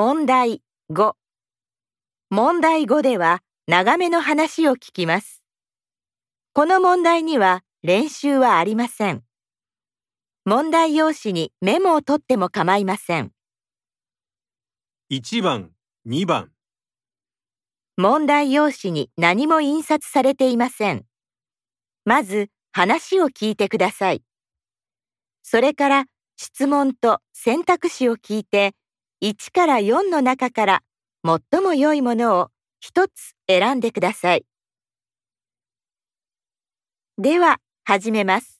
問題5問題5では長めの話を聞きます。この問題には練習はありません。問題用紙にメモを取っても構いません。1番、2番、問題用紙に何も印刷されていません。まず話を聞いてください。それから質問と選択肢を聞いて1から4の中から最も良いものを1つ選んでください。では始めます。